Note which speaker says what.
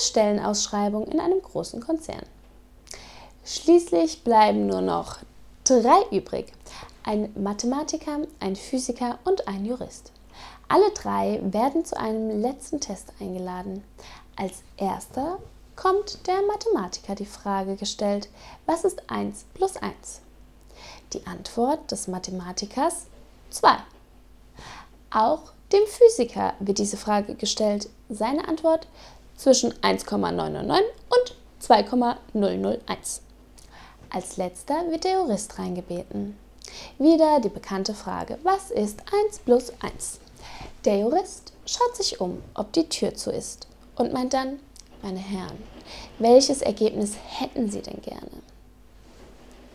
Speaker 1: Stellenausschreibung in einem großen Konzern. Schließlich bleiben nur noch drei übrig. Ein Mathematiker, ein Physiker und ein Jurist. Alle drei werden zu einem letzten Test eingeladen. Als erster kommt der Mathematiker die Frage gestellt, was ist 1 plus 1? Die Antwort des Mathematikers 2. Auch dem Physiker wird diese Frage gestellt. Seine Antwort zwischen 1,999 und 2,001. Als letzter wird der Jurist reingebeten. Wieder die bekannte Frage, was ist 1 plus 1? Der Jurist schaut sich um, ob die Tür zu ist und meint dann, meine Herren, welches Ergebnis hätten Sie denn gerne?